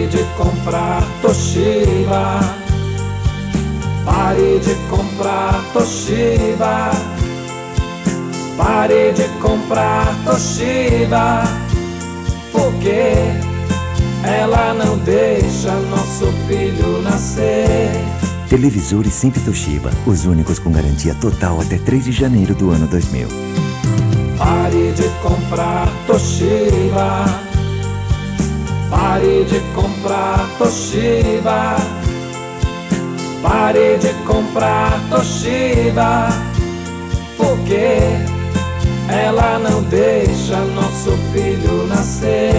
Pare de comprar Toshiba. Pare de comprar Toshiba. Pare de comprar Toshiba. Porque ela não deixa nosso filho nascer. Televisores sempre Toshiba, os únicos com garantia total até 3 de janeiro do ano 2000. Pare de comprar Toshiba. De comprar Toshiba. Pare de comprar Toshiba. Porque ela não deixa nosso filho nascer.